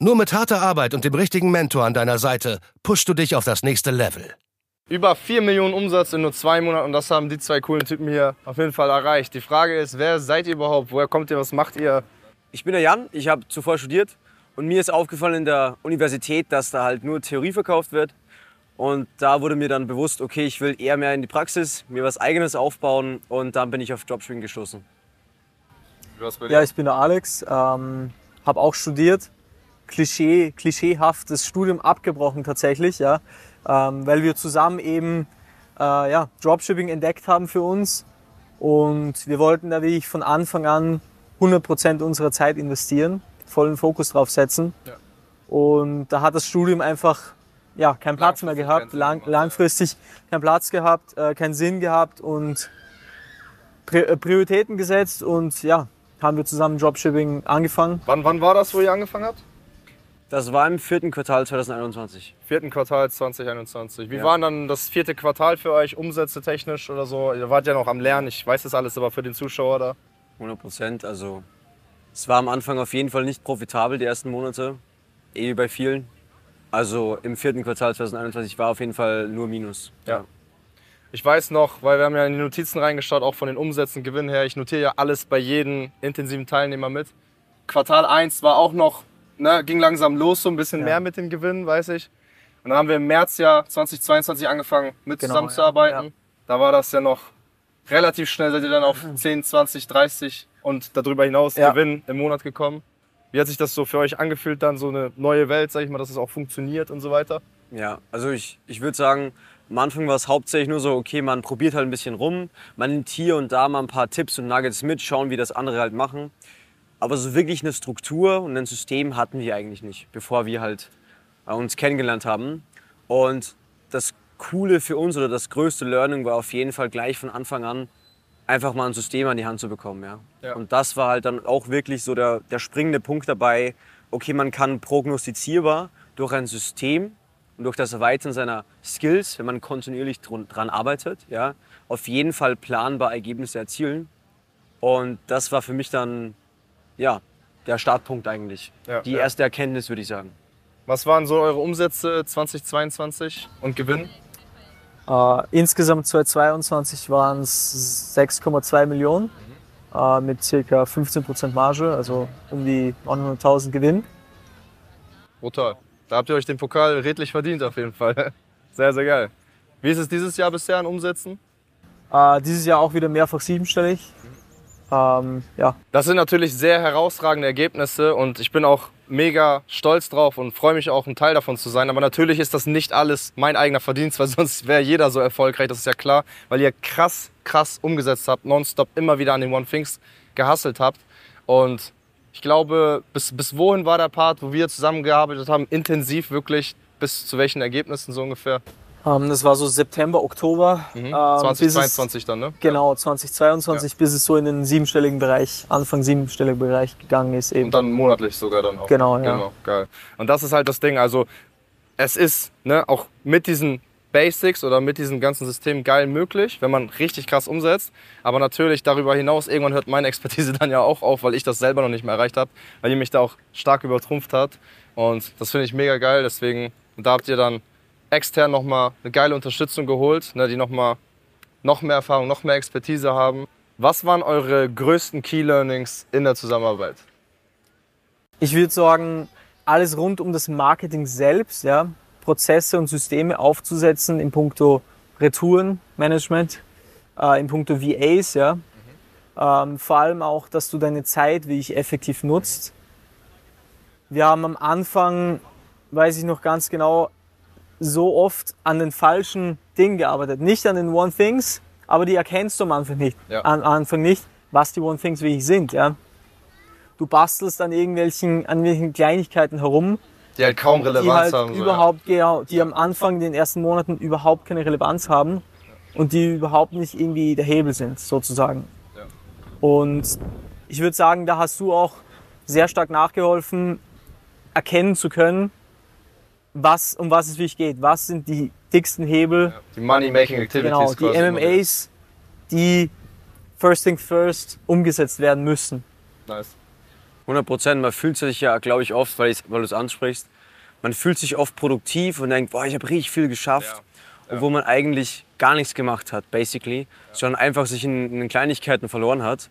Nur mit harter Arbeit und dem richtigen Mentor an deiner Seite pushst du dich auf das nächste Level. Über 4 Millionen Umsatz in nur zwei Monaten und das haben die zwei coolen Typen hier auf jeden Fall erreicht. Die Frage ist, wer seid ihr überhaupt? Woher kommt ihr? Was macht ihr? Ich bin der Jan, ich habe zuvor studiert und mir ist aufgefallen in der Universität, dass da halt nur Theorie verkauft wird. Und da wurde mir dann bewusst, okay, ich will eher mehr in die Praxis, mir was Eigenes aufbauen und dann bin ich auf Dropshipping gestoßen. Ja, ich bin der Alex, ähm, habe auch studiert, Klischee, klischeehaftes Studium abgebrochen tatsächlich, ja, ähm, weil wir zusammen eben äh, ja, Dropshipping entdeckt haben für uns und wir wollten da wirklich von Anfang an 100% unserer Zeit investieren, vollen Fokus drauf setzen. Ja. Und da hat das Studium einfach ja, keinen Platz mehr gehabt, lang, langfristig keinen Platz gehabt, äh, keinen Sinn gehabt und äh, Prioritäten gesetzt und ja, haben wir zusammen Dropshipping angefangen. Wann, wann war das, wo ihr angefangen habt? Das war im vierten Quartal 2021. Vierten Quartal 2021. Wie Ja. war dann das vierte Quartal für euch, Umsätze technisch oder so? Ihr wart ja noch am Lernen, ich weiß das alles, aber für den Zuschauer da. 100 Prozent. Also es war am Anfang auf jeden Fall nicht profitabel, die ersten Monate. Eh wie bei vielen. Also im vierten Quartal 2021 war auf jeden Fall nur Minus. Ja. Ich weiß noch, weil wir haben ja in die Notizen reingeschaut, auch von den Umsätzen, Gewinn her. Ich notiere ja alles bei jedem intensiven Teilnehmer mit. Quartal 1 war auch noch, ne, ging langsam los, so ein bisschen Ja. mehr mit den Gewinnen, weiß ich. Und dann haben wir im März ja 2022 angefangen, mit Genau, zusammenzuarbeiten. ja, Da war das ja noch relativ schnell, seid ihr dann auf 10, 20, 30 und darüber hinaus. Gewinn im Monat gekommen. Wie hat sich das so für euch angefühlt, dann so eine neue Welt, sag ich mal, dass es auch funktioniert und so weiter? Ja, also ich, ich würde sagen, am Anfang war es hauptsächlich nur so, okay, man probiert halt ein bisschen rum, man nimmt hier und da mal ein paar Tipps und Nuggets mit, schauen, wie das andere halt machen. Aber so wirklich eine Struktur und ein System hatten wir eigentlich nicht, bevor wir halt äh, uns kennengelernt haben. Und das Coole für uns oder das größte Learning war auf jeden Fall gleich von Anfang an, einfach mal ein System an die Hand zu bekommen. Ja. Ja. Und das war halt dann auch wirklich so der, der springende Punkt dabei, okay, man kann prognostizierbar durch ein System und durch das Erweitern seiner Skills, wenn man kontinuierlich dran, dran arbeitet, ja, auf jeden Fall planbar Ergebnisse erzielen. Und das war für mich dann, ja, der Startpunkt eigentlich. Ja, Die ja. erste Erkenntnis, würde ich sagen. Was waren so eure Umsätze 2022 und Gewinn? Äh, insgesamt 2022 waren es 6,2 Millionen äh, mit ca. 15% Marge, also um die 900.000 Gewinn. Brutal. Da habt ihr euch den Pokal redlich verdient auf jeden Fall. Sehr, sehr geil. Wie ist es dieses Jahr bisher an Umsätzen? Äh, dieses Jahr auch wieder mehrfach siebenstellig. Ähm, ja, Das sind natürlich sehr herausragende Ergebnisse und ich bin auch mega stolz drauf und freue mich auch, ein Teil davon zu sein. Aber natürlich ist das nicht alles mein eigener Verdienst, weil sonst wäre jeder so erfolgreich, das ist ja klar, weil ihr krass, krass umgesetzt habt, nonstop immer wieder an den One Things gehustelt habt. Und ich glaube, bis, bis wohin war der Part, wo wir zusammengearbeitet haben, intensiv wirklich, bis zu welchen Ergebnissen so ungefähr? Ähm, das war so September, Oktober. Mhm. ähm, bis es- 2022 dann, ne? Genau, 2022, bis es so in den siebenstelligen Bereich, Anfang siebenstelligen Bereich gegangen ist eben. Und dann monatlich sogar dann auch. Genau, ja. Genau, geil. Und das ist halt das Ding. Also es ist ne, auch mit diesen Basics oder mit diesem ganzen System geil möglich, wenn man richtig krass umsetzt. Aber natürlich darüber hinaus, irgendwann hört meine Expertise dann ja auch auf, weil ich das selber noch nicht mehr erreicht habe, weil ihr mich da auch stark übertrumpft hat. Und das finde ich mega geil. Deswegen, da habt ihr dann extern nochmal eine geile Unterstützung geholt, ne, die nochmal noch mehr Erfahrung, noch mehr Expertise haben. Was waren eure größten Key Learnings in der Zusammenarbeit? Ich würde sagen, alles rund um das Marketing selbst, ja, Prozesse und Systeme aufzusetzen in puncto Retourenmanagement, äh, in puncto VAs, ja. Ähm, vor allem auch, dass du deine Zeit wirklich effektiv nutzt. Wir haben am Anfang, weiß ich noch ganz genau, so oft an den falschen Dingen gearbeitet. Nicht an den One Things, aber die erkennst du am Anfang nicht. Ja. Am Anfang nicht, was die One Things wirklich sind. Ja. Du bastelst an irgendwelchen, an irgendwelchen Kleinigkeiten herum, Die halt kaum die Relevanz halt haben. so, überhaupt, genau, die am Anfang in den ersten Monaten überhaupt keine Relevanz haben und die überhaupt nicht irgendwie der Hebel sind, sozusagen. Ja. Und ich würde sagen, da hast du auch sehr stark nachgeholfen, erkennen zu können, was, um was es wirklich geht. Was sind die dicksten Hebel, Ja. Die Money-Making Activities genau, die quasi. MMAs, die first thing first umgesetzt werden müssen. Nice. 100 Prozent. Man fühlt sich ja, glaube ich, oft, weil, weil du es ansprichst, man fühlt sich oft produktiv und denkt, boah, ich habe richtig viel geschafft. Obwohl man eigentlich gar nichts gemacht hat, basically. Sondern einfach sich in, in den Kleinigkeiten verloren hat.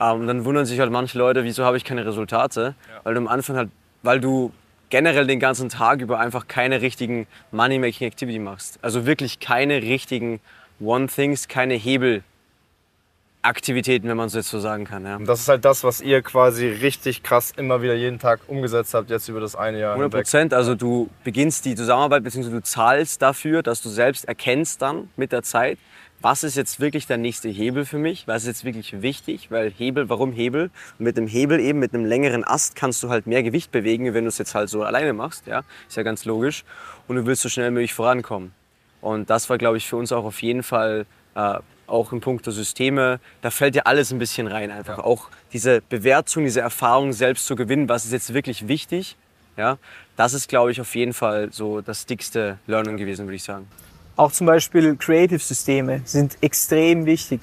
Ähm, und dann wundern sich halt manche Leute, wieso habe ich keine Resultate? Weil du am Anfang halt, weil du generell den ganzen Tag über einfach keine richtigen Money-Making Activity machst. Also wirklich keine richtigen One-Things, keine Hebel-Aktivitäten, wenn man es jetzt so sagen kann. Ja. Und das ist halt das, was ihr quasi richtig krass immer wieder jeden Tag umgesetzt habt, jetzt über das eine Jahr 100 hinweg. Prozent. Also du beginnst die Zusammenarbeit bzw. du zahlst dafür, dass du selbst erkennst dann mit der Zeit, was ist jetzt wirklich der nächste Hebel für mich, was ist jetzt wirklich wichtig, weil Hebel, warum Hebel? Und mit dem Hebel eben, mit einem längeren Ast kannst du halt mehr Gewicht bewegen, wenn du es jetzt halt so alleine machst, ja, ist ja ganz logisch. Und du willst so schnell wie möglich vorankommen. Und das war, glaube ich, für uns auch auf jeden Fall äh, auch in puncto Systeme, da fällt ja alles ein bisschen rein einfach. Auch diese Bewertung, diese Erfahrung selbst zu gewinnen, was ist jetzt wirklich wichtig, ja, das ist, glaube ich, auf jeden Fall so das dickste Learning gewesen, würde ich sagen. Auch zum Beispiel Creative-Systeme sind extrem wichtig.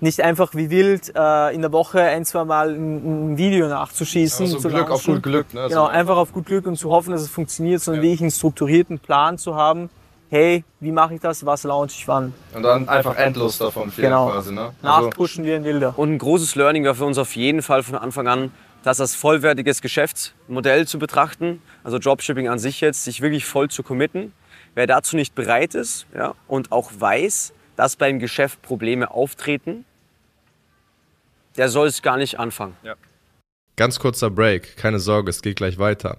Nicht einfach wie wild äh, in der Woche ein, zwei Mal ein, ein Video nachzuschießen. Also Glück auf gut Glück. Ne? Genau, Also, einfach auf gut Glück und zu hoffen, dass es funktioniert, sondern Ja. wirklich einen strukturierten Plan zu haben. Hey, wie mache ich das? Was launche ich wann? Und dann einfach endlos davon viel Genau. quasi. Ne? Also, Nachpushen wie ein Wilder. Und ein großes Learning war für uns auf jeden Fall von Anfang an, das als vollwertiges Geschäftsmodell zu betrachten. Also Dropshipping an sich jetzt, sich wirklich voll zu committen. Wer dazu nicht bereit ist ja, und auch weiß, dass beim Geschäft Probleme auftreten, der soll es gar nicht anfangen. Ganz kurzer Break, keine Sorge, es geht gleich weiter.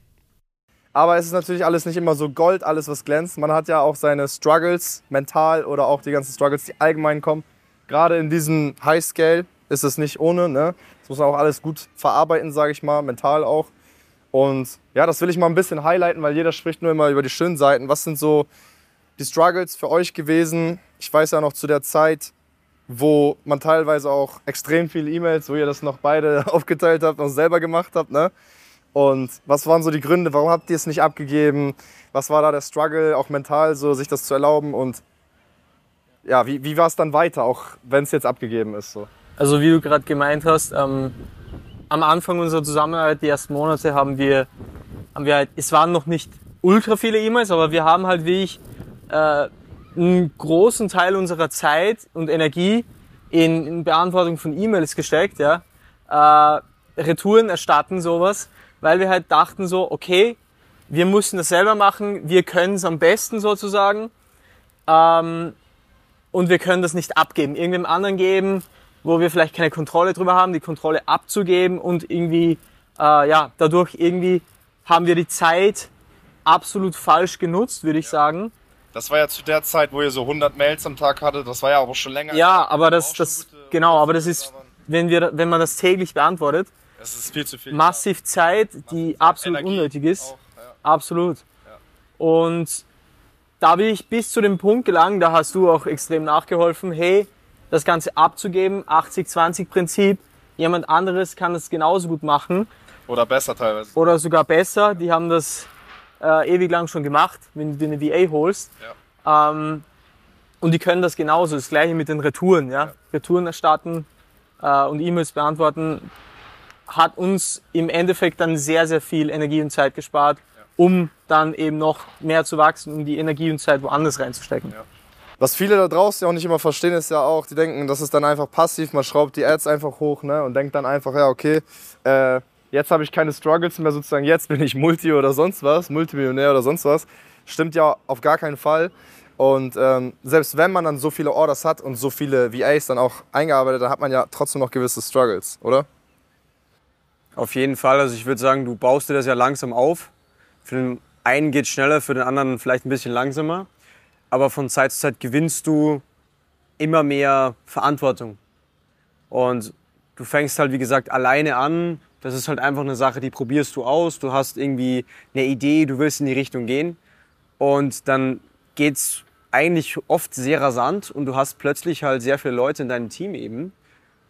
Aber es ist natürlich alles nicht immer so Gold, alles was glänzt. Man hat ja auch seine Struggles mental oder auch die ganzen Struggles, die allgemein kommen. Gerade in diesem High Scale ist es nicht ohne. Ne? Das muss man auch alles gut verarbeiten, sage ich mal, mental auch. Und ja, das will ich mal ein bisschen highlighten, weil jeder spricht nur immer über die schönen Seiten. Was sind so die Struggles für euch gewesen? Ich weiß ja noch zu der Zeit, wo man teilweise auch extrem viele E-Mails, wo ihr das noch beide aufgeteilt habt und selber gemacht habt, ne? Und was waren so die Gründe? Warum habt ihr es nicht abgegeben? Was war da der Struggle, auch mental, so sich das zu erlauben? Und ja, wie, wie war es dann weiter, auch wenn es jetzt abgegeben ist? So? Also wie du gerade gemeint hast, ähm, am Anfang unserer Zusammenarbeit, die ersten Monate, haben wir, haben wir halt, es waren noch nicht ultra viele E-Mails, aber wir haben halt wie ich äh, einen großen Teil unserer Zeit und Energie in, in Beantwortung von E-Mails gesteckt, ja. Äh, Retouren erstatten, sowas, weil wir halt dachten so, okay, wir müssen das selber machen, wir können es am besten sozusagen. Ähm, und wir können das nicht abgeben, irgendwem anderen geben, wo wir vielleicht keine Kontrolle drüber haben, die Kontrolle abzugeben und irgendwie, äh, ja, dadurch irgendwie haben wir die Zeit absolut falsch genutzt, würde ich sagen. Das war ja zu der Zeit, wo ihr so 100 Mails am Tag hattet. Das war ja auch schon länger. Ja, aber das, das, genau, aber das ist, wenn wir, wenn man das täglich beantwortet, Das ist viel zu viel. massiv Zeit, die absolut Energie unnötig ist. auch, ja. Absolut. Und da bin ich bis zu dem Punkt gelangt, da hast du auch extrem nachgeholfen, hey, das Ganze abzugeben, 80-20-Prinzip, jemand anderes kann das genauso gut machen Oder besser teilweise. oder sogar besser. Die haben das äh, ewig lang schon gemacht, wenn du dir eine VA holst. Ähm, und die können das genauso. Das gleiche mit den Retouren. Ja? Retouren erstatten äh, und E-Mails beantworten hat uns im Endeffekt dann sehr, sehr viel Energie und Zeit gespart, um dann eben noch mehr zu wachsen, um die Energie und Zeit woanders reinzustecken. Was viele da draußen ja auch nicht immer verstehen, ist ja auch, die denken, das ist dann einfach passiv, man schraubt die Ads einfach hoch ne, und denkt dann einfach, ja, okay, äh, jetzt habe ich keine Struggles mehr sozusagen, jetzt bin ich Multi oder sonst was, Multimillionär oder sonst was. Stimmt ja auf gar keinen Fall. Und ähm, selbst wenn man dann so viele Orders hat und so viele VAs dann auch eingearbeitet, dann hat man ja trotzdem noch gewisse Struggles, oder? Auf jeden Fall. Also ich würde sagen, du baust dir das ja langsam auf. Für den einen geht es schneller, für den anderen vielleicht ein bisschen langsamer. Aber von Zeit zu Zeit gewinnst du immer mehr Verantwortung. Und du fängst halt, wie gesagt, alleine an. Das ist halt einfach eine Sache, die probierst du aus. Du hast irgendwie eine Idee, du willst in die Richtung gehen. Und dann geht's eigentlich oft sehr rasant und du hast plötzlich halt sehr viele Leute in deinem Team eben.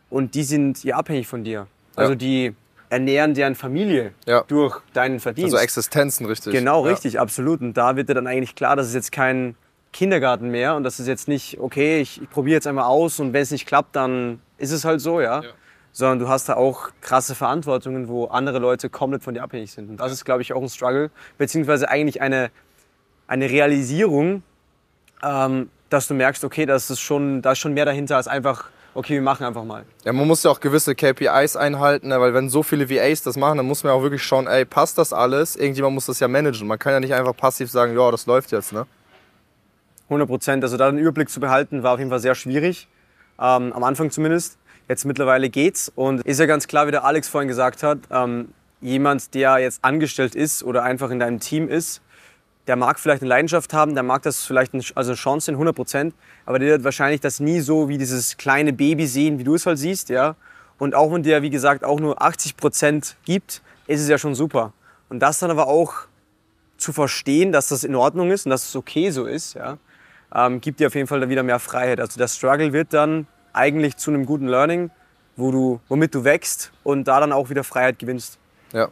Und die sind ja abhängig von dir. Also Ja. die ernähren deren Familie Ja. durch deinen Verdienst. Also Existenzen, richtig. Genau, Ja. richtig, absolut. Und da wird dir dann eigentlich klar, dass es jetzt kein Kindergarten mehr und das ist jetzt nicht, okay, ich, ich probiere jetzt einmal aus und wenn es nicht klappt, dann ist es halt so, ja. Sondern du hast da auch krasse Verantwortungen, wo andere Leute komplett von dir abhängig sind. Und das ist, glaube ich, auch ein Struggle, beziehungsweise eigentlich eine, eine Realisierung, ähm, dass du merkst, okay, das ist schon, da ist schon mehr dahinter als einfach, okay, wir machen einfach mal. Ja, man muss ja auch gewisse KPIs einhalten, ne, weil wenn so viele VAs das machen, dann muss man ja auch wirklich schauen, ey, passt das alles? Irgendjemand muss das ja managen. Man kann ja nicht einfach passiv sagen, ja, das läuft jetzt, ne? 100 Prozent. Also da den Überblick zu behalten, war auf jeden Fall sehr schwierig. Ähm, am Anfang zumindest. Jetzt mittlerweile geht's. Und ist ja ganz klar, wie der Alex vorhin gesagt hat, ähm, jemand, der jetzt angestellt ist oder einfach in deinem Team ist, der mag vielleicht eine Leidenschaft haben, der mag das vielleicht ein, also eine Chance in 100 Prozent, aber der wird wahrscheinlich das nie so wie dieses kleine Baby sehen, wie du es halt siehst, ja. Und auch wenn der, wie gesagt, auch nur 80 Prozent gibt, ist es ja schon super. Und das dann aber auch zu verstehen, dass das in Ordnung ist und dass es okay so ist, ja, ähm, gibt dir auf jeden Fall da wieder mehr Freiheit. Also der Struggle wird dann eigentlich zu einem guten Learning, wo du, womit du wächst und da dann auch wieder Freiheit gewinnst. Ja.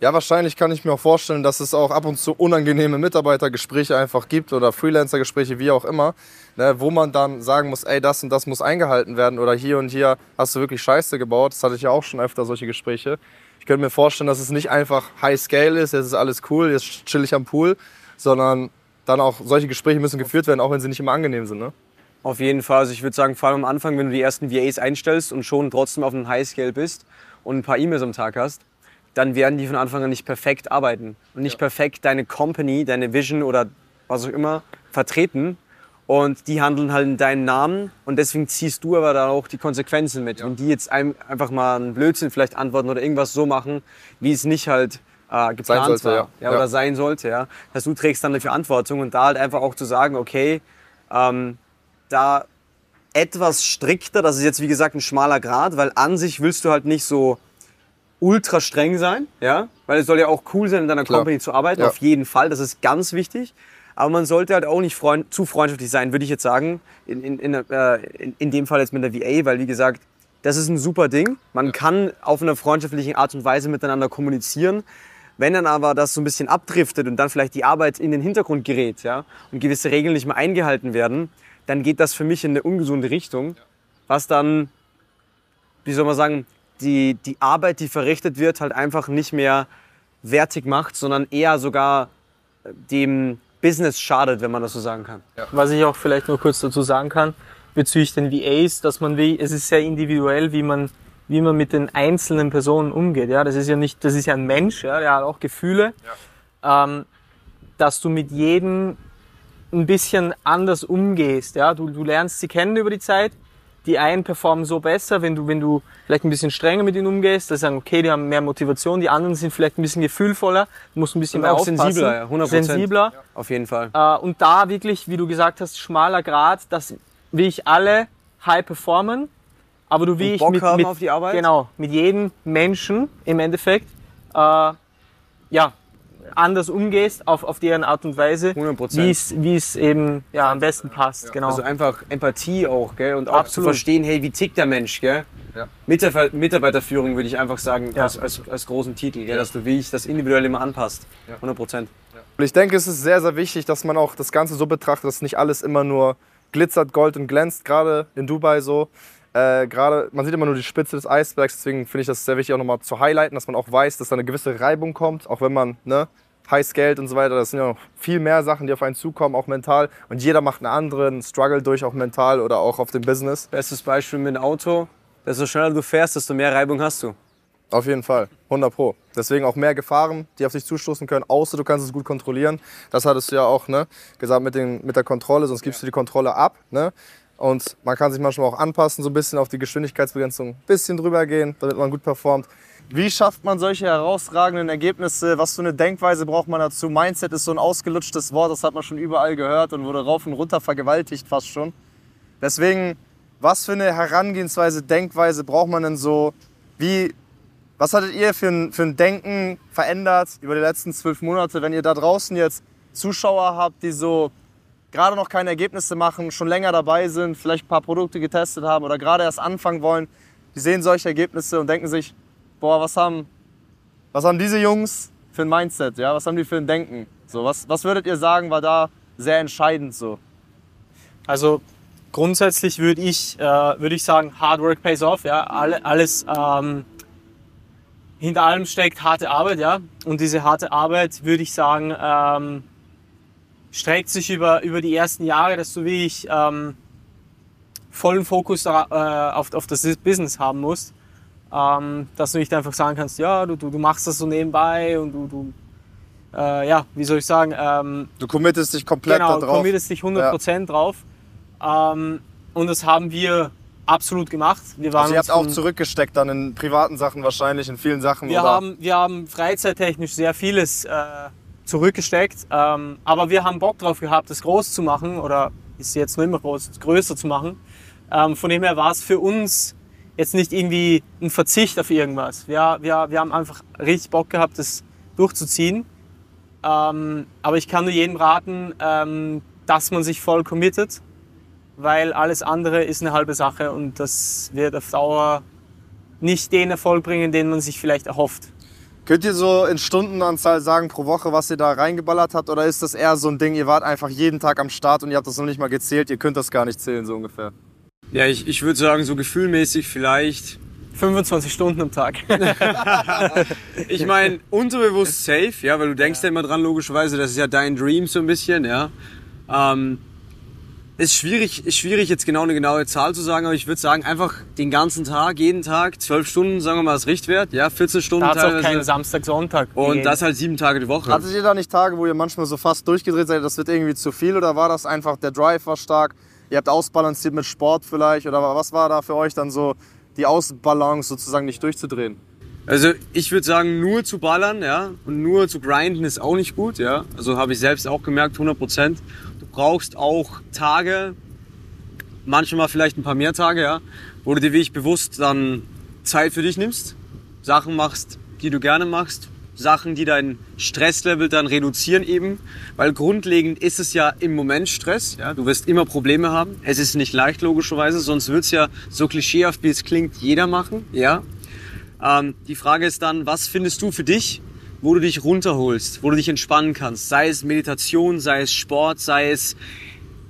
Ja, wahrscheinlich kann ich mir auch vorstellen, dass es auch ab und zu unangenehme Mitarbeitergespräche einfach gibt oder Freelancer-Gespräche, wie auch immer, ne, wo man dann sagen muss, ey, das und das muss eingehalten werden oder hier und hier hast du wirklich Scheiße gebaut. Das hatte ich ja auch schon öfter, solche Gespräche. Ich könnte mir vorstellen, dass es nicht einfach High Scale ist, jetzt ist alles cool, jetzt chill ich am Pool, sondern dann auch solche Gespräche müssen geführt werden, auch wenn sie nicht immer angenehm sind. Ne? Auf jeden Fall. Also ich würde sagen, vor allem am Anfang, wenn du die ersten VAs einstellst und schon trotzdem auf einem Highscale bist und ein paar E-Mails am Tag hast, dann werden die von Anfang an nicht perfekt arbeiten und nicht perfekt deine Company, deine Vision oder was auch immer vertreten. Und die handeln halt in deinen Namen und deswegen ziehst du aber dann auch die Konsequenzen mit. Wenn die jetzt ein, einfach mal einen Blödsinn vielleicht antworten oder irgendwas so machen, wie es nicht halt äh, geplant sollte, war ja. Ja, oder Ja. sein sollte, ja, dass du trägst dann die Verantwortung und da halt einfach auch zu sagen, okay, ähm, da etwas strikter, das ist jetzt wie gesagt ein schmaler Grad, weil an sich willst du halt nicht so ultra streng sein, ja, weil es soll ja auch cool sein, in deiner Klar. Company zu arbeiten, Ja. auf jeden Fall, das ist ganz wichtig. Aber man sollte halt auch nicht freund zu freundschaftlich sein, würde ich jetzt sagen, in, in, in, äh, in, in dem Fall jetzt mit der VA, weil wie gesagt, das ist ein super Ding. Man kann auf einer freundschaftlichen Art und Weise miteinander kommunizieren. Wenn dann aber das so ein bisschen abdriftet und dann vielleicht die Arbeit in den Hintergrund gerät ja, und gewisse Regeln nicht mehr eingehalten werden, dann geht das für mich in eine ungesunde Richtung, was dann, wie soll man sagen, die, die Arbeit, die verrichtet wird, halt einfach nicht mehr wertig macht, sondern eher sogar dem Business schadet, wenn man das so sagen kann. Was ich auch vielleicht nur kurz dazu sagen kann, bezüglich den VAs, dass man wie, es ist sehr individuell, wie man, wie man mit den einzelnen Personen umgeht. Ja, das ist ja nicht, das ist ja ein Mensch, ja, der hat auch Gefühle. Ähm, dass du mit jedem ein bisschen anders umgehst. Ja, du, du lernst sie kennen über die Zeit. Die einen performen so besser, wenn du, wenn du vielleicht ein bisschen strenger mit ihnen umgehst, dass sie sagen, okay, die haben mehr Motivation, die anderen sind vielleicht ein bisschen gefühlvoller, du musst ein bisschen Und mehr auch aufpassen. sensibler, ja, 100%. Sensibler. Auf jeden Fall. Äh, und da wirklich, wie du gesagt hast, schmaler Grad, dass wie ich alle high performen, aber du wie ich Bock mit, haben mit auf die Arbeit? genau mit jedem Menschen im Endeffekt äh, ja anders umgehst auf, auf deren Art und Weise, 100%. wie es wie es eben ja am besten passt, genau. Also einfach Empathie auch, gell? Und auch zu Absolut. verstehen, hey, wie tickt der Mensch, gell? Ja. Mitarbeiter- Mitarbeiterführung würde ich einfach sagen, Ja. als, als, als großen Titel, gell? dass du wie ich das individuell immer anpasst. 100 Prozent. Und ich denke, es ist sehr, sehr wichtig, dass man auch das Ganze so betrachtet, dass nicht alles immer nur glitzert, gold und glänzt, gerade in Dubai so. Äh, gerade, man sieht immer nur die Spitze des Eisbergs, deswegen finde ich das sehr wichtig, auch nochmal zu highlighten, dass man auch weiß, dass da eine gewisse Reibung kommt, auch wenn man, ne, heiß Geld und so weiter, das sind ja noch viel mehr Sachen, die auf einen zukommen, auch mental. Und jeder macht einen anderen Struggle durch, auch mental oder auch auf dem Business. Bestes Beispiel mit dem Auto, desto schneller du fährst, desto mehr Reibung hast du. Auf jeden Fall, 100 Pro. Deswegen auch mehr Gefahren, die auf dich zustoßen können, außer du kannst es gut kontrollieren. Das hattest du ja auch ne, gesagt mit, den, mit der Kontrolle, sonst gibst du die Kontrolle ab. Ne? Und man kann sich manchmal auch anpassen, so ein bisschen auf die Geschwindigkeitsbegrenzung, ein bisschen drüber gehen, damit man gut performt. Wie schafft man solche herausragenden Ergebnisse? Was für eine Denkweise braucht man dazu? Mindset ist so ein ausgelutschtes Wort, das hat man schon überall gehört und wurde rauf und runter vergewaltigt fast schon. Deswegen, was für eine Herangehensweise, Denkweise braucht man denn so? Wie, was hattet ihr für ein, für ein Denken verändert über die letzten zwölf Monate, wenn ihr da draußen jetzt Zuschauer habt, die so gerade noch keine Ergebnisse machen, schon länger dabei sind, vielleicht ein paar Produkte getestet haben oder gerade erst anfangen wollen, die sehen solche Ergebnisse und denken sich, boah, was haben, was haben diese Jungs für ein Mindset, ja? was haben die für ein Denken? So, was, was würdet ihr sagen, war da sehr entscheidend so? Also grundsätzlich würde ich, äh, würde ich sagen, Hard Work pays off. Ja? Alle, alles, ähm, hinter allem steckt harte Arbeit. Ja? Und diese harte Arbeit, würde ich sagen, ähm, streckt sich über, über die ersten Jahre, dass du wie ich ähm, vollen Fokus äh, auf, auf das Business haben musst. Ähm, dass du nicht einfach sagen kannst, ja, du, du, du machst das so nebenbei und du, du äh, ja, wie soll ich sagen, ähm, Du committest dich komplett genau, da drauf. committest dich 100% drauf. Ähm, und das haben wir absolut gemacht. Wir waren Also ihr habt auch zurückgesteckt dann in privaten Sachen wahrscheinlich, in vielen Sachen. Wir oder? haben, wir haben freizeittechnisch sehr vieles äh, zurückgesteckt, ähm, aber wir haben Bock drauf gehabt, das groß zu machen oder ist jetzt noch immer groß, größer zu machen. Ähm, von dem her war es für uns jetzt nicht irgendwie ein Verzicht auf irgendwas. Wir, wir, wir haben einfach richtig Bock gehabt, das durchzuziehen. Ähm, aber ich kann nur jedem raten, ähm, dass man sich voll committet, weil alles andere ist eine halbe Sache und das wird auf Dauer nicht den Erfolg bringen, den man sich vielleicht erhofft. Könnt ihr so in Stundenanzahl sagen pro Woche, was ihr da reingeballert habt? Oder ist das eher so ein Ding, ihr wart einfach jeden Tag am Start und ihr habt das noch nicht mal gezählt, ihr könnt das gar nicht zählen, so ungefähr? Ja, ich, ich würde sagen, so gefühlmäßig vielleicht. 25 Stunden am Tag. Ich meine, unterbewusst safe, ja, weil du denkst ja. immer dran, logischerweise, das ist ja dein Dream so ein bisschen, ja. Ähm, ist schwierig, ist schwierig, jetzt genau eine genaue Zahl zu sagen, aber ich würde sagen, einfach den ganzen Tag, jeden Tag, 12 Stunden, sagen wir mal, das Richtwert, ja, 14 Stunden Da hat es auch keinen Samstag, Sonntag. und gegeben. das halt sieben Tage die Woche. Hattet ihr da nicht Tage, wo ihr manchmal so fast durchgedreht seid, das wird irgendwie zu viel? Oder war das einfach, der Drive war stark, ihr habt ausbalanciert mit Sport vielleicht? Oder was war da für euch dann so die Ausbalance sozusagen nicht durchzudrehen? Also ich würde sagen, nur zu ballern, ja, und nur zu grinden ist auch nicht gut, ja. Also habe ich selbst auch gemerkt, 100 Prozent. Brauchst auch Tage, manchmal vielleicht ein paar mehr Tage, ja, wo du dir wirklich bewusst dann Zeit für dich nimmst, Sachen machst, die du gerne machst, Sachen, die dein Stresslevel dann reduzieren eben, weil grundlegend ist es ja im Moment Stress, ja, du wirst immer Probleme haben. Es ist nicht leicht logischerweise, sonst wird's ja so klischeehaft wie es klingt jeder machen, ja. Ähm, die Frage ist dann, was findest du für dich, wo du dich runterholst, wo du dich entspannen kannst? Sei es Meditation, sei es Sport, sei es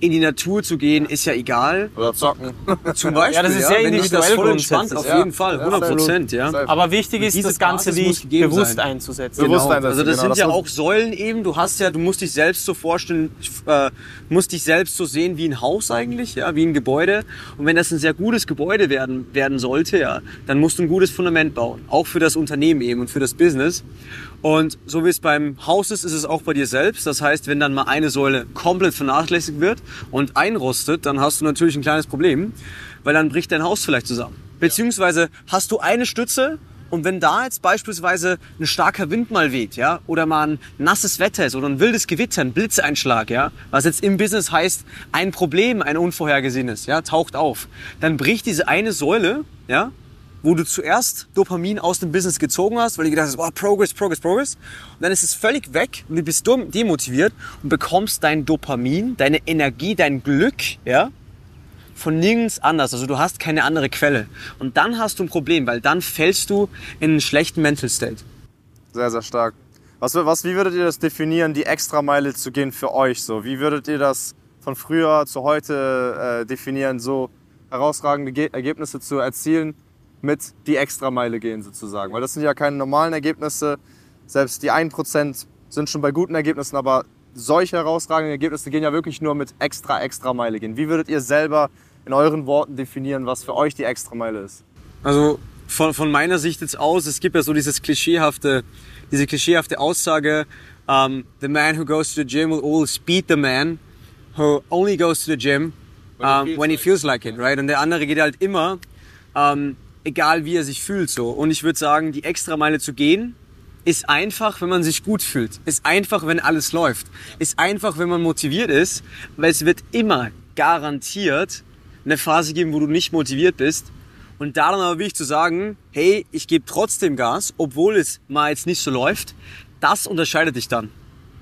in die Natur zu gehen, ist ja egal. Oder zocken? Zum Beispiel, Ja, das ist sehr wenn dich das individuell voll entspannt, auf ja. jeden Fall, Ja, 100 Prozent, ja. Aber wichtig ist, das Ganze gegeben bewusst sein. einzusetzen. Bewusst Genau. einsetzen, Also das genau, sind ja auch Säulen eben. Du hast ja, du musst dich selbst so vorstellen, äh, musst dich selbst so sehen wie ein Haus eigentlich, ja, wie ein Gebäude. Und wenn das ein sehr gutes Gebäude werden werden sollte, ja, dann musst du ein gutes Fundament bauen, auch für das Unternehmen eben und für das Business. Und so wie es beim Haus ist, ist es auch bei dir selbst. Das heißt, wenn dann mal eine Säule komplett vernachlässigt wird und einrostet, dann hast du natürlich ein kleines Problem, weil dann bricht dein Haus vielleicht zusammen. Beziehungsweise hast du eine Stütze und wenn da jetzt beispielsweise ein starker Wind mal weht, ja, oder mal ein nasses Wetter ist oder ein wildes Gewitter, ein Blitzeinschlag, ja, was jetzt im Business heißt, ein Problem, ein unvorhergesehenes, ja, taucht auf, dann bricht diese eine Säule, ja, wo du zuerst Dopamin aus dem Business gezogen hast, weil du gedacht hast, oh, Progress, Progress, Progress. Und dann ist es völlig weg und du bist demotiviert und bekommst dein Dopamin, deine Energie, dein Glück, ja, von nirgends anders. Also du hast keine andere Quelle. Und dann hast du ein Problem, weil dann fällst du in einen schlechten Mental State. Sehr, sehr stark. Was, was, wie würdet ihr das definieren, die Extrameile zu gehen für euch? So? Wie würdet ihr das von früher zu heute äh, definieren, so herausragende Ge Ergebnisse zu erzielen mit die Extrameile gehen sozusagen? Weil das sind ja keine normalen Ergebnisse. Selbst die 1% sind schon bei guten Ergebnissen, aber solche herausragenden Ergebnisse gehen ja wirklich nur mit extra, extra Meile gehen. Wie würdet ihr selber in euren Worten definieren, was für euch die Extrameile ist? Also von, von meiner Sicht jetzt aus, es gibt ja so dieses klischeehafte, diese klischeehafte Aussage, um, the man who goes to the gym will always beat the man who only goes to the gym um, when he feels like it, right? Und der andere geht halt immer, um, egal wie er sich fühlt so. Und ich würde sagen, die Extrameile zu gehen, ist einfach, wenn man sich gut fühlt. Ist einfach, wenn alles läuft. Ist einfach, wenn man motiviert ist, weil es wird immer garantiert eine Phase geben, wo du nicht motiviert bist. Und daran aber wichtig zu sagen, hey, ich gebe trotzdem Gas, obwohl es mal jetzt nicht so läuft, das unterscheidet dich dann.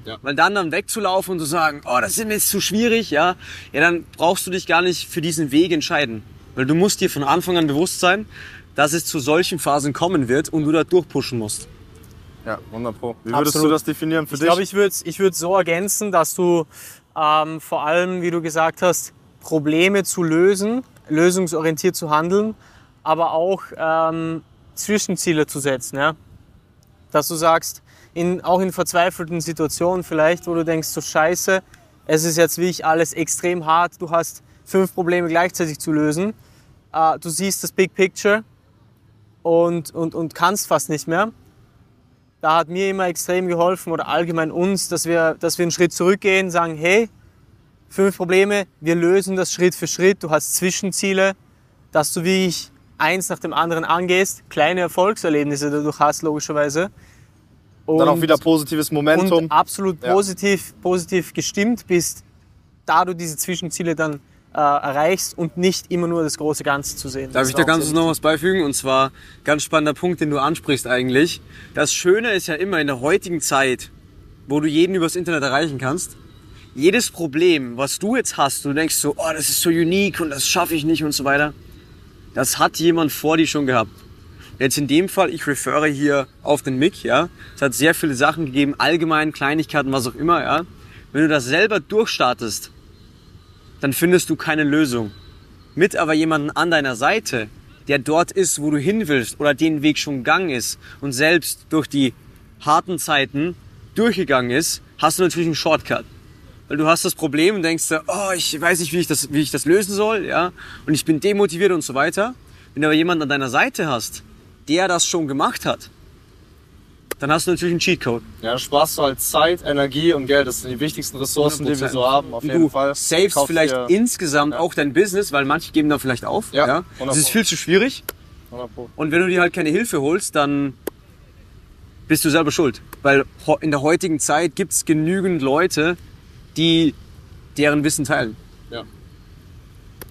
Ja. Weil dann dann wegzulaufen und zu sagen, oh, das ist mir jetzt zu schwierig, ja, ja, dann brauchst du dich gar nicht für diesen Weg entscheiden. Weil du musst dir von Anfang an bewusst sein, dass es zu solchen Phasen kommen wird und du da durchpushen musst. Ja, 100 Pro. Wie würdest Absolut. du das definieren für Ich dich? glaube, ich würde ich würd so ergänzen, dass du ähm, vor allem, wie du gesagt hast, Probleme zu lösen, lösungsorientiert zu handeln, aber auch ähm, Zwischenziele zu setzen. Ja? Dass du sagst, in, auch in verzweifelten Situationen vielleicht, wo du denkst, so scheiße, es ist jetzt wirklich alles extrem hart, du hast fünf Probleme gleichzeitig zu lösen, äh, du siehst das Big Picture und, und, und kannst fast nicht mehr da hat mir immer extrem geholfen oder allgemein uns, dass wir, dass wir einen Schritt zurückgehen, sagen, hey, fünf Probleme, wir lösen das Schritt für Schritt, du hast Zwischenziele, dass du wie ich eins nach dem anderen angehst, kleine Erfolgserlebnisse dadurch hast, logischerweise. Und, Dann auch wieder positives Momentum. und absolut Ja. positiv, positiv gestimmt bist, da du diese Zwischenziele dann erreichst und nicht immer nur das große Ganze zu sehen. Darf ich da ganz noch was beifügen? Und zwar ganz spannender Punkt, den du ansprichst eigentlich. Das Schöne ist ja immer in der heutigen Zeit, wo du jeden übers Internet erreichen kannst. Jedes Problem, was du jetzt hast, du denkst so, oh, das ist so unique und das schaffe ich nicht und so weiter. Das hat jemand vor dir schon gehabt. Jetzt in dem Fall, ich refere hier auf den Mick, ja. Es hat sehr viele Sachen gegeben, allgemein, Kleinigkeiten, was auch immer, ja. Wenn du das selber durchstartest, dann findest du keine Lösung. Mit aber jemanden an deiner Seite, der dort ist, wo du hin willst oder den Weg schon gegangen ist und selbst durch die harten Zeiten durchgegangen ist, hast du natürlich einen Shortcut. Weil du hast das Problem und denkst, oh, ich weiß nicht, wie ich das, wie ich das lösen soll, ja, und ich bin demotiviert und so weiter. Wenn du aber jemanden an deiner Seite hast, der das schon gemacht hat, dann hast du natürlich einen Cheatcode. Ja, dann sparst du halt Zeit, Energie und Geld. Das sind die wichtigsten Ressourcen, die wir 100%. so haben. Auf jeden du Fall. savest Kauf vielleicht dir- insgesamt auch dein Business, weil manche geben da vielleicht auf. Ja, Ja, 100 Das ist viel zu schwierig. 100 Pro. Und wenn du dir halt keine Hilfe holst, dann bist du selber schuld. Weil in der heutigen Zeit gibt es genügend Leute, die deren Wissen teilen.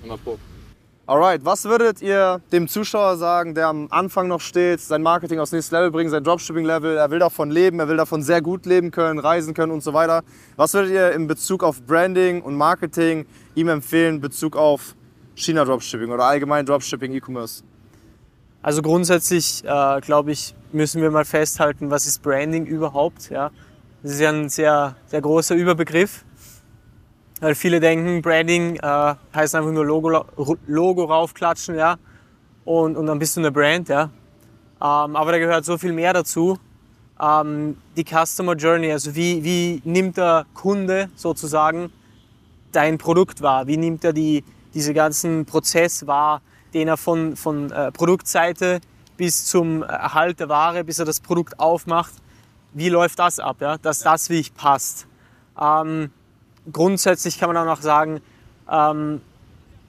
100 Pro. Alright, was würdet ihr dem Zuschauer sagen, der am Anfang noch steht, sein Marketing aufs nächste Level bringen, sein Dropshipping-Level, er will davon leben, er will davon sehr gut leben können, reisen können und so weiter. Was würdet ihr in Bezug auf Branding und Marketing ihm empfehlen in Bezug auf China Dropshipping oder allgemein Dropshipping E-Commerce? Also grundsätzlich, äh, glaube ich, müssen wir mal festhalten, was ist Branding überhaupt. Ja? Das ist ja ein sehr, sehr großer Überbegriff. Weil viele denken, Branding äh, heißt einfach nur Logo, Logo raufklatschen, ja, und, und dann bist du eine Brand, ja. Ähm, aber da gehört so viel mehr dazu. Ähm, die Customer Journey, also wie, wie nimmt der Kunde sozusagen dein Produkt wahr? Wie nimmt er die, diese ganzen Prozess wahr, den er von, von äh, Produktseite bis zum Erhalt der Ware, bis er das Produkt aufmacht? Wie läuft das ab, ja? dass das wirklich passt? Ähm, grundsätzlich kann man auch noch sagen, ähm,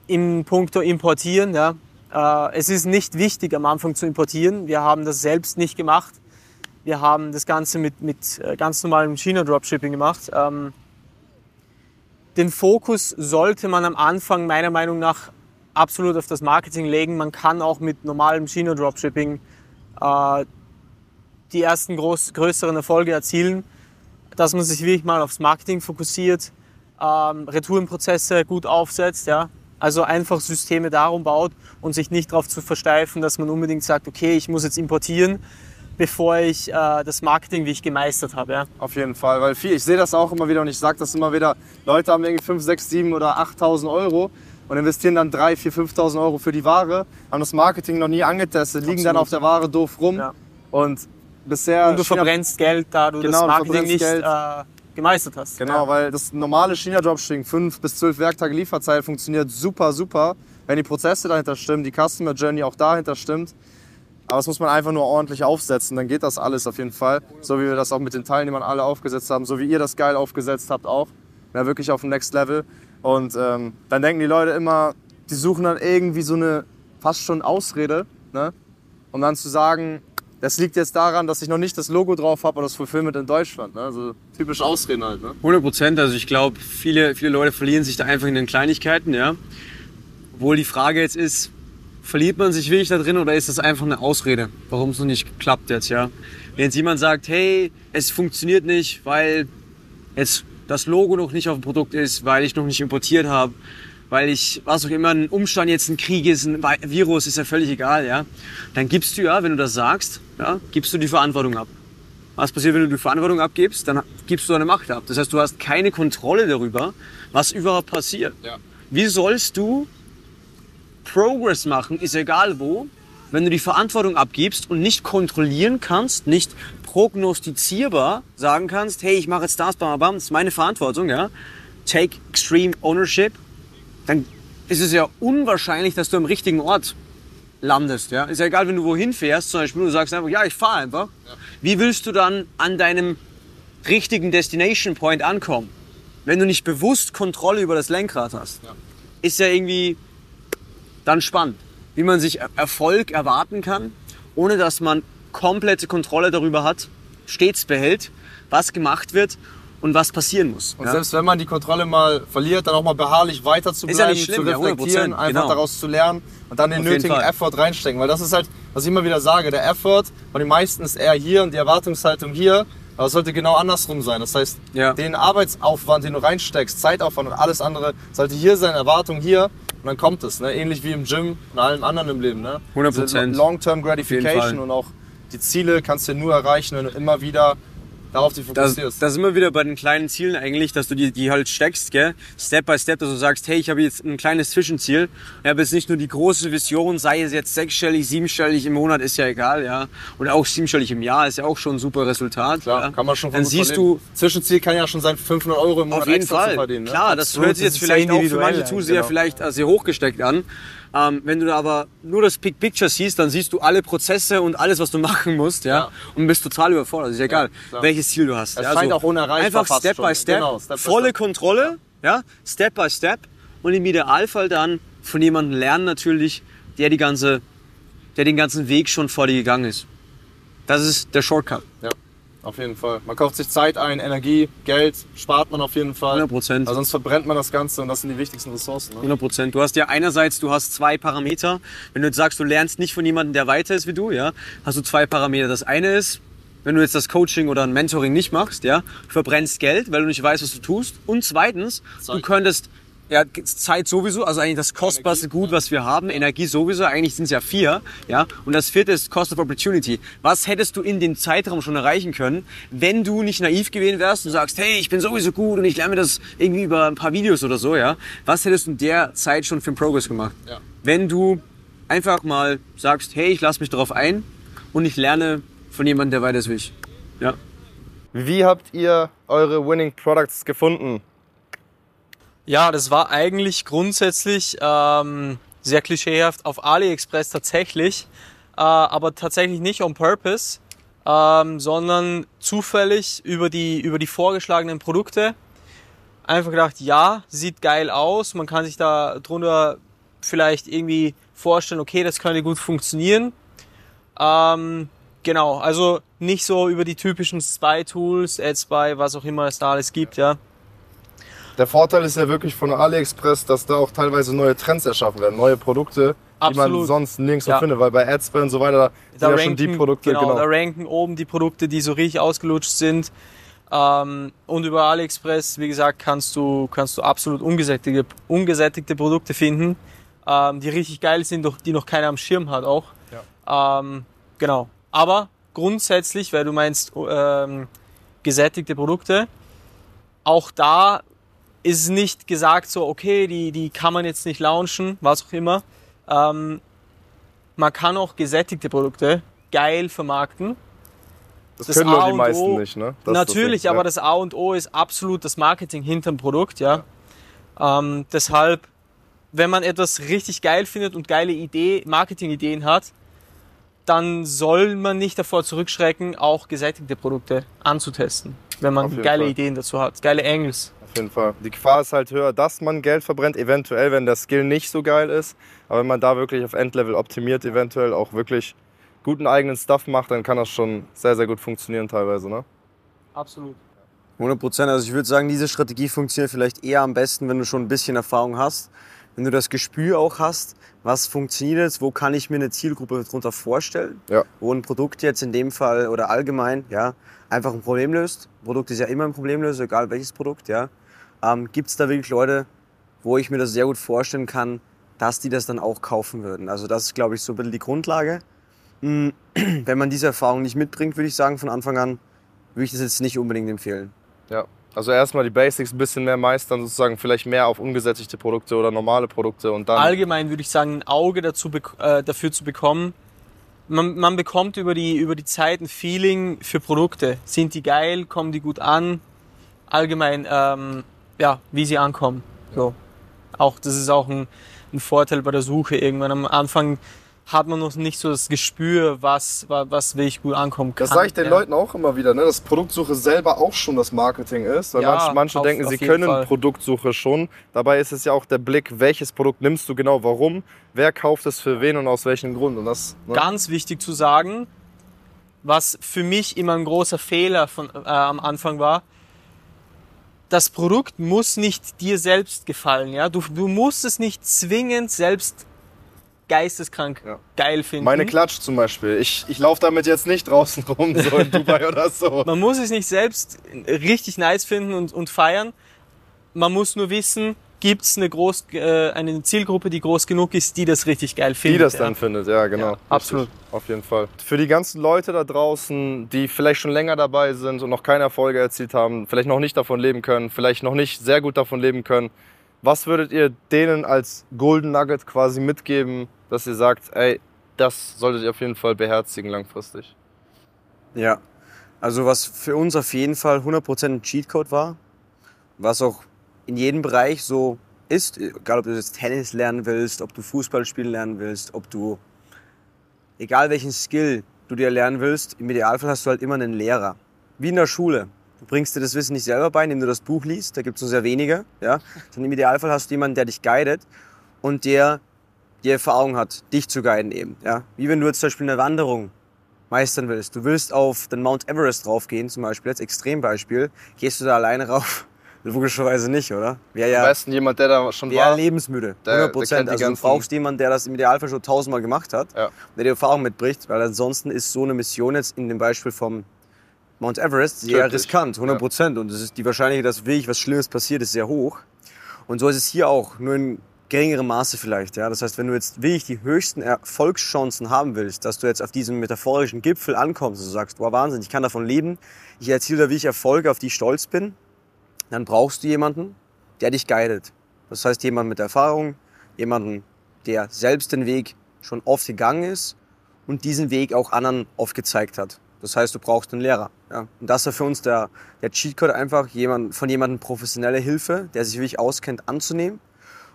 im Punkto Importieren, ja, äh, es ist nicht wichtig am Anfang zu importieren. Wir haben das selbst nicht gemacht. Wir haben das Ganze mit, mit äh, ganz normalem China-Dropshipping gemacht. Ähm, den Fokus sollte man am Anfang meiner Meinung nach absolut auf das Marketing legen. Man kann auch mit normalem China-Dropshipping äh, die ersten groß, größeren Erfolge erzielen, dass man sich wirklich mal aufs Marketing fokussiert, ähm, Retourenprozesse gut aufsetzt, ja. Also einfach Systeme darum baut und sich nicht darauf zu versteifen, dass man unbedingt sagt, okay, ich muss jetzt importieren, bevor ich äh, das Marketing wie ich gemeistert habe. Ja. Auf jeden Fall, weil viel, ich sehe das auch immer wieder und ich sage das immer wieder, Leute haben irgendwie 5, 6, 7 oder 8.000 Euro und investieren dann 3, 4, 5.000 Euro für die Ware, haben das Marketing noch nie angetestet, liegen dann Absolut. auf der Ware doof rum Ja. und bisher... Und du verbrennst Geld, da du Genau, das du Marketing verbrennst nicht Geld. äh, gemeistert hast. Genau, weil das normale China-Dropshipping, 5 bis 12 Werktage Lieferzeit, funktioniert super, super, wenn die Prozesse dahinter stimmen, die Customer Journey auch dahinter stimmt. Aber das muss man einfach nur ordentlich aufsetzen, dann geht das alles auf jeden Fall. So wie wir das auch mit den Teilnehmern alle aufgesetzt haben, so wie ihr das geil aufgesetzt habt auch. Ja, wirklich auf dem Next Level. Und ähm, dann denken die Leute immer, die suchen dann irgendwie so eine fast schon Ausrede, ne? um dann zu sagen, das liegt jetzt daran, dass ich noch nicht das Logo drauf habe oder das Fulfillment in Deutschland. Ne? Also typisch Ausreden halt. Ne? 100 Prozent. Also ich glaube, viele, viele Leute verlieren sich da einfach in den Kleinigkeiten, ja. Obwohl die Frage jetzt ist, verliert man sich wirklich da drin oder ist das einfach eine Ausrede, warum es noch nicht klappt jetzt, ja? Wenn jetzt jemand sagt, hey, es funktioniert nicht, weil jetzt das Logo noch nicht auf dem Produkt ist, weil ich noch nicht importiert habe, weil ich, was auch immer, ein Umstand jetzt ein Krieg ist, ein Vi- Virus, ist ja völlig egal, ja? Dann gibst du ja, wenn du das sagst, ja, gibst du die Verantwortung ab. Was passiert, wenn du die Verantwortung abgibst? Dann gibst du deine Macht ab. Das heißt, du hast keine Kontrolle darüber, was überhaupt passiert. Ja. Wie sollst du Progress machen, ist egal wo, wenn du die Verantwortung abgibst und nicht kontrollieren kannst, nicht prognostizierbar sagen kannst, hey, ich mache jetzt das, bam, bam, das ist meine Verantwortung, ja. Take extreme ownership, dann ist es ja unwahrscheinlich, dass du am richtigen Ort landest, ja. Ist ja egal, wenn du wohin fährst, zum Beispiel, du sagst einfach, ja, ich fahre einfach. Wie willst du dann an deinem richtigen Destination Point ankommen, wenn du nicht bewusst Kontrolle über das Lenkrad hast? Ist ja irgendwie dann spannend, wie man sich Er- Erfolg erwarten kann, ohne dass man komplette Kontrolle darüber hat, stets behält, was gemacht wird und was passieren muss. Und ja? selbst wenn man die Kontrolle mal verliert, dann auch mal beharrlich weiter zu ja zu schlimm, ja, reflektieren, 100%, einfach genau. daraus zu lernen und dann den Auf nötigen. Effort reinstecken. Weil das ist halt, was ich immer wieder sage, der Effort von den meisten ist eher hier und die Erwartungshaltung hier. Aber es sollte genau andersrum sein. Das heißt, Ja. den Arbeitsaufwand, den du reinsteckst, Zeitaufwand und alles andere, sollte hier sein, Erwartung hier. Und dann kommt es. Ne? Ähnlich wie im Gym und allem anderen im Leben. Ne? 100%. Diese Long-Term. Gratification und auch die Ziele kannst du nur erreichen, wenn du immer wieder darauf dich Das, fokussierst. das sind wir wieder bei den kleinen Zielen eigentlich, dass du die, die halt steckst, gell? Step by Step, dass du sagst, hey, ich habe jetzt ein kleines Zwischenziel. Ich habe jetzt nicht nur die große Vision, sei es jetzt sechsstellig, siebenstellig im Monat, ist ja egal, ja. Und auch siebenstellig im Jahr ist ja auch schon ein super Resultat. Klar, ja? kann man schon von Dann gut siehst du, Zwischenziel kann ja schon sein, 500 Euro im Monat Auf jeden extra zu Fall. verdienen. Ne? Klar, das Absolut, hört sich jetzt vielleicht auch für manche Zuseher genau. vielleicht sehr hochgesteckt an. Ähm, wenn du da aber nur das Big Picture siehst, dann siehst du alle Prozesse und alles, was du machen musst, ja, Ja. und bist total überfordert. Ist ja egal, klar. welches Ziel du hast. Es ja, scheint auch unerreichbar Einfach Step by Step, Genau, Step volle Step. Kontrolle, ja, Step by Step und im Idealfall dann von jemandem lernen natürlich, der die ganze, der den ganzen Weg schon vor dir gegangen ist. Das ist der Shortcut. Ja, auf jeden Fall. Man kauft sich Zeit ein, Energie, Geld, spart man auf jeden Fall. 100 Prozent. Also sonst verbrennt man das Ganze und das sind die wichtigsten Ressourcen. Ne? 100 Prozent. Du hast ja einerseits, du hast zwei Parameter. Wenn du jetzt sagst, du lernst nicht von jemandem, der weiter ist wie du, ja, hast du zwei Parameter. Das eine ist, wenn du jetzt das Coaching oder ein Mentoring nicht machst, ja, du verbrennst Geld, weil du nicht weißt, was du tust. Und zweitens, du Zeit. könntest ja, Zeit sowieso, also eigentlich das kostbarste Gut, was wir haben, Energie sowieso, eigentlich sind es ja vier, ja, und das vierte ist Cost of Opportunity. Was hättest du in dem Zeitraum schon erreichen können, wenn du nicht naiv gewesen wärst und sagst, hey, ich bin sowieso gut und ich lerne mir das irgendwie über ein paar Videos oder so, ja, was hättest du in der Zeit schon für einen Progress gemacht? Ja. Wenn du einfach mal sagst, hey, ich lasse mich darauf ein und ich lerne von jemandem, der weiter ist wie ich. Ja. Wie habt ihr eure Winning Products gefunden? Ja, das war eigentlich grundsätzlich ähm, sehr klischeehaft auf AliExpress tatsächlich, äh, aber tatsächlich nicht on purpose, ähm, sondern zufällig über die, über die vorgeschlagenen Produkte. Einfach gedacht, ja, sieht geil aus, man kann sich da drunter vielleicht irgendwie vorstellen, okay, das könnte gut funktionieren. Ähm, genau, also nicht so über die typischen Spy-Tools, AdSpy, was auch immer es da alles gibt, ja. Der Vorteil ist ja wirklich von AliExpress, dass da auch teilweise neue Trends erschaffen werden, neue Produkte, die man Absolut. sonst nirgendwo Ja. findet, weil bei AdSpy und so weiter sind ja schon die Produkte, genau, genau. da ranken oben die Produkte, die so richtig ausgelutscht sind. Ähm, und über AliExpress, wie gesagt, kannst du, kannst du absolut ungesättigte, ungesättigte Produkte finden, ähm, die richtig geil sind, doch die noch keiner am Schirm hat auch. Ähm, genau. Aber grundsätzlich, weil du meinst ähm, gesättigte Produkte, auch da ist nicht gesagt so, okay, die, die kann man jetzt nicht launchen, was auch immer. Ähm, man kann auch gesättigte Produkte geil vermarkten. Das, das können nur A die und meisten O- nicht, ne? Das das Natürlich, Ding, aber ja. das A und O ist absolut das Marketing hinterm Produkt, ja. Ähm, deshalb, wenn man etwas richtig geil findet und geile Idee, Marketingideen hat dann soll man nicht davor zurückschrecken, auch gesättigte Produkte anzutesten, wenn man geile Fall. Ideen dazu hat, geile Angles. Auf jeden Fall. Die Gefahr ist halt höher, dass man Geld verbrennt, eventuell, wenn der Skill nicht so geil ist. Aber wenn man da wirklich auf Endlevel optimiert, eventuell auch wirklich guten eigenen Stuff macht, dann kann das schon sehr, sehr gut funktionieren teilweise. Ne? Absolut. 100 Prozent. Also ich würde sagen, diese Strategie funktioniert vielleicht eher am besten, wenn du schon ein bisschen Erfahrung hast. Wenn du das Gespür auch hast, was funktioniert jetzt, wo kann ich mir eine Zielgruppe darunter vorstellen, Ja. wo ein Produkt jetzt in dem Fall oder allgemein ja, einfach ein Problem löst. Ein Produkt ist ja immer ein Problemlöser, egal welches Produkt. Ja. Ähm, Gibt es da wirklich Leute, wo ich mir das sehr gut vorstellen kann, dass die das dann auch kaufen würden? Also das ist, glaube ich, so ein bisschen die Grundlage. Mm, Wenn man diese Erfahrung nicht mitbringt, würde ich sagen, von Anfang an, würde ich das jetzt nicht unbedingt empfehlen. Ja. Also erstmal die Basics ein bisschen mehr meistern, sozusagen vielleicht mehr auf ungesättigte Produkte oder normale Produkte und dann. Allgemein würde ich sagen, ein Auge dazu, äh, dafür zu bekommen. Man, man bekommt über die, über die Zeit ein Feeling für Produkte. Sind die geil? Kommen die gut an? Allgemein, ähm, ja, wie sie ankommen. So. Auch, das ist auch ein, ein Vorteil bei der Suche. Irgendwann am Anfang hat man noch nicht so das Gespür, was, wa- was wirklich gut ankommen kann. Das sage ich den ja. Leuten auch immer wieder, ne? dass Produktsuche selber auch schon das Marketing ist. Weil Ja, manche, manche auf- denken, auf sie können Fall. Produktsuche schon. Dabei ist es ja auch der Blick, welches Produkt nimmst du genau, warum, wer kauft es für wen und aus welchem Grund. Und das, ne? Ganz wichtig zu sagen, was für mich immer ein großer Fehler von, äh, am Anfang war, das Produkt muss nicht dir selbst gefallen. Ja? Du, du musst es nicht zwingend selbst geisteskrank Ja. geil finden. Meine Klatsch zum Beispiel. Ich, ich laufe damit jetzt nicht draußen rum, so in Dubai oder so. Man muss es nicht selbst richtig nice finden und, und feiern. Man muss nur wissen, gibt es eine, groß, äh, eine Zielgruppe, die groß genug ist, die das richtig geil Die findet. das ja. dann findet, ja, genau. Ja, absolut. Auf jeden Fall. Für die ganzen Leute da draußen, die vielleicht schon länger dabei sind und noch keine Erfolge erzielt haben, vielleicht noch nicht davon leben können, vielleicht noch nicht sehr gut davon leben können, was würdet ihr denen als Golden Nugget quasi mitgeben, dass ihr sagt, ey, das solltet ihr auf jeden Fall beherzigen langfristig? Ja, also was für uns auf jeden Fall 100% ein Cheatcode war, was auch in jedem Bereich so ist, egal ob du jetzt Tennis lernen willst, ob du Fußball spielen lernen willst, ob du, egal welchen Skill du dir lernen willst, im Idealfall hast du halt immer einen Lehrer. Wie in der Schule. Du bringst dir das Wissen nicht selber bei, indem du das Buch liest, da gibt es nur sehr wenige, ja. Sondern im Idealfall hast du jemanden, der dich guidet und der die Erfahrung hat, dich zu guiden eben, ja. Wie wenn du jetzt zum Beispiel eine Wanderung meistern willst. Du willst auf den Mount Everest raufgehen, zum Beispiel, als Extrembeispiel. Gehst du da alleine rauf? Logischerweise nicht, oder? Wäre Am ja, besten jemand, der da schon wär war. lebensmüde. Der- 100 der Prozent. Also du brauchst jemanden, der das im Idealfall schon tausendmal gemacht hat, Ja. der die Erfahrung mitbricht, weil ansonsten ist so eine Mission jetzt in dem Beispiel vom Mount Everest sehr Tödlich. riskant, 100 Prozent. Und es ist die Wahrscheinlichkeit, dass wirklich was Schlimmes passiert, ist sehr hoch. Und so ist es hier auch, nur in geringerem Maße vielleicht. Ja? Das heißt, wenn du jetzt wirklich die höchsten Erfolgschancen haben willst, dass du jetzt auf diesem metaphorischen Gipfel ankommst und du sagst, wow, Wahnsinn, ich kann davon leben, ich erziele da wirklich Erfolge, auf die ich stolz bin, dann brauchst du jemanden, der dich guidet. Das heißt, jemand mit Erfahrung, jemanden, der selbst den Weg schon oft gegangen ist und diesen Weg auch anderen oft gezeigt hat. Das heißt, du brauchst einen Lehrer. Ja? Und das ist für uns der, der Cheatcode einfach, jemand, von jemandem professionelle Hilfe, der sich wirklich auskennt, anzunehmen.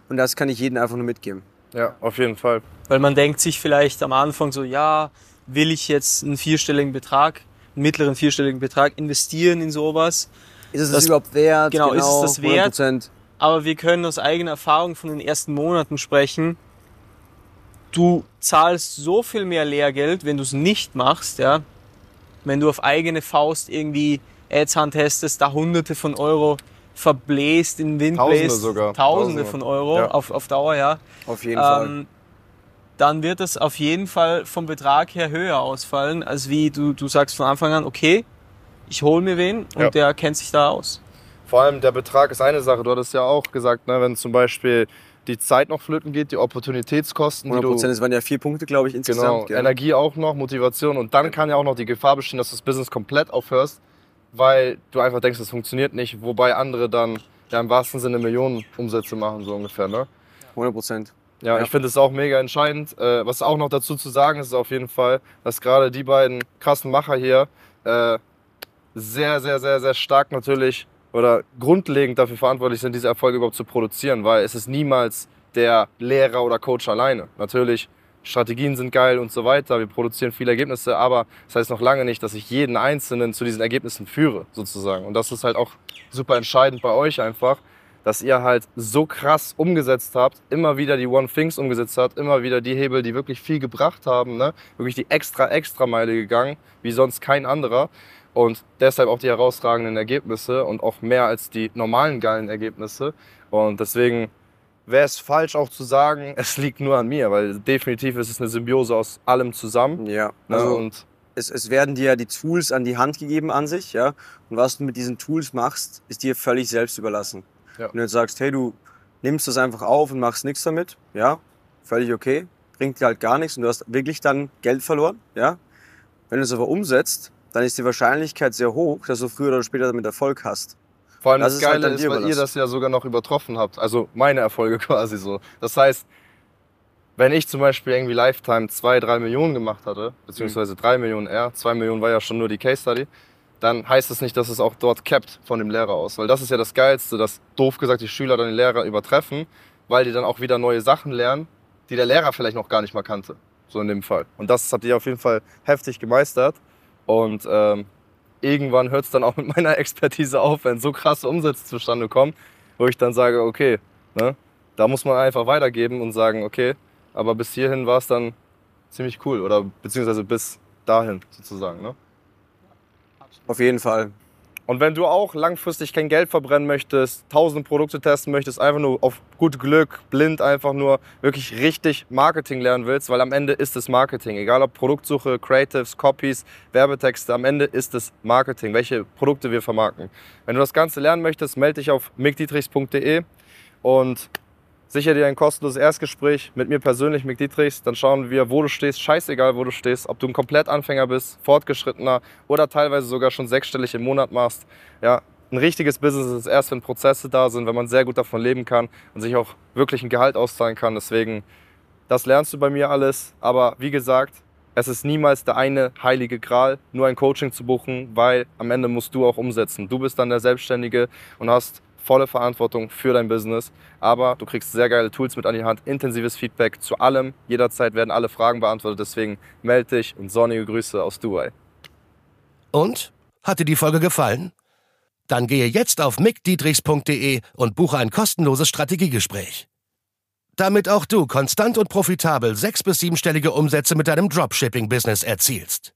Und das kann ich jedem einfach nur mitgeben. Ja, auf jeden Fall. Weil man denkt sich vielleicht am Anfang so, ja, will ich jetzt einen vierstelligen Betrag, einen mittleren vierstelligen Betrag investieren in sowas? Ist es Das- das, überhaupt wert? genau, ist es das wert? 100%. Aber wir können aus eigener Erfahrung von den ersten Monaten sprechen. Du zahlst so viel mehr Lehrgeld, wenn du es nicht machst, ja. Wenn du auf eigene Faust irgendwie Ads handtestest, da hunderte von Euro verbläst, in den Wind Tausende bläst, sogar. Tausende Tausende. von Euro Ja. auf, auf Dauer, ja. Auf jeden Fall. Ähm, dann wird es auf jeden Fall vom Betrag her höher ausfallen, als wie du, du sagst von Anfang an, okay, ich hole mir wen und Ja. der kennt sich da aus. Vor allem der Betrag ist eine Sache. Du hattest ja auch gesagt, ne, wenn zum Beispiel die Zeit noch flöten geht, die Opportunitätskosten, die 100 du Prozent, es waren ja vier Punkte, glaube ich, Genau, insgesamt. gell? Energie auch noch, Motivation und dann kann ja auch noch die Gefahr bestehen, dass du das Business komplett aufhörst, weil du einfach denkst, es funktioniert nicht, wobei andere dann ja im wahrsten Sinne Millionen Umsätze machen, so ungefähr. Ne? 100 Prozent. Ja, Ja. ich finde es auch mega entscheidend. Äh, was auch noch dazu zu sagen ist, ist auf jeden Fall, dass gerade die beiden krassen Macher hier äh, sehr, sehr, sehr, sehr stark natürlich oder grundlegend dafür verantwortlich sind, diese Erfolge überhaupt zu produzieren, weil es ist niemals der Lehrer oder Coach alleine. Natürlich Strategien sind geil und so weiter, wir produzieren viele Ergebnisse, aber das heißt noch lange nicht, dass ich jeden Einzelnen zu diesen Ergebnissen führe, sozusagen. Und das ist halt auch super entscheidend bei euch einfach, dass ihr halt so krass umgesetzt habt, immer wieder die One Things umgesetzt habt, immer wieder die Hebel, die wirklich viel gebracht haben, ne? wirklich die extra, extra Meile gegangen, wie sonst kein anderer. Und deshalb auch die herausragenden Ergebnisse und auch mehr als die normalen geilen Ergebnisse. Und deswegen wäre es falsch auch zu sagen, es liegt nur an mir, weil definitiv ist es eine Symbiose aus allem zusammen. Ja, Ne? also und es, es werden dir ja die Tools an die Hand gegeben an sich, ja. Und was du mit diesen Tools machst, ist dir völlig selbst überlassen. Ja. Wenn du jetzt sagst, hey, du nimmst das einfach auf und machst nichts damit, ja, völlig okay, bringt dir halt gar nichts und du hast wirklich dann Geld verloren, ja. Wenn du es aber umsetzt, dann ist die Wahrscheinlichkeit sehr hoch, dass du früher oder später damit Erfolg hast. Vor allem Das das, ist halt Geile ist, dir weil ihr das ja sogar noch übertroffen habt. Also meine Erfolge quasi so. Das heißt, wenn ich zum Beispiel irgendwie Lifetime zwei, drei Millionen gemacht hatte, beziehungsweise Mhm. drei Millionen eher, zwei Millionen war ja schon nur die Case Study, dann heißt das nicht, dass es auch dort capped von dem Lehrer aus. Weil das ist ja das Geilste, dass doof gesagt die Schüler dann den Lehrer übertreffen, weil die dann auch wieder neue Sachen lernen, die der Lehrer vielleicht noch gar nicht mal kannte. So in dem Fall. Und das habt ihr auf jeden Fall heftig gemeistert. Und ähm, irgendwann hört es dann auch mit meiner Expertise auf, wenn so krasse Umsätze zustande kommen, wo ich dann sage, okay, ne, da muss man einfach weitergeben und sagen, okay, aber bis hierhin war es dann ziemlich cool oder beziehungsweise bis dahin sozusagen. Ne? Auf jeden Fall. Und wenn du auch langfristig kein Geld verbrennen möchtest, tausende Produkte testen möchtest, einfach nur auf gut Glück, blind einfach nur wirklich richtig Marketing lernen willst, weil am Ende ist es Marketing. Egal ob Produktsuche, Creatives, Copies, Werbetexte, am Ende ist es Marketing, welche Produkte wir vermarkten. Wenn du das Ganze lernen möchtest, melde dich auf mickdietrichs.de und sicher dir ein kostenloses Erstgespräch mit mir persönlich, Mick Dietrichs. Dann schauen wir, wo du stehst. Scheißegal, wo du stehst. Ob du ein Komplettanfänger bist, fortgeschrittener oder teilweise sogar schon sechsstellig im Monat machst. Ja, ein richtiges Business ist erst, wenn Prozesse da sind, wenn man sehr gut davon leben kann und sich auch wirklich ein Gehalt auszahlen kann. Deswegen, das lernst du bei mir alles. Aber wie gesagt, es ist niemals der eine heilige Gral, nur ein Coaching zu buchen, weil am Ende musst du auch umsetzen. Du bist dann der Selbstständige und hast volle Verantwortung für dein Business. Aber du kriegst sehr geile Tools mit an die Hand, intensives Feedback zu allem. Jederzeit werden alle Fragen beantwortet. Deswegen melde dich und sonnige Grüße aus Dubai. Und? Hat dir die Folge gefallen? Dann gehe jetzt auf mickdietrichs.de und buche ein kostenloses Strategiegespräch. Damit auch du konstant und profitabel sechs- bis siebenstellige Umsätze mit deinem Dropshipping-Business erzielst.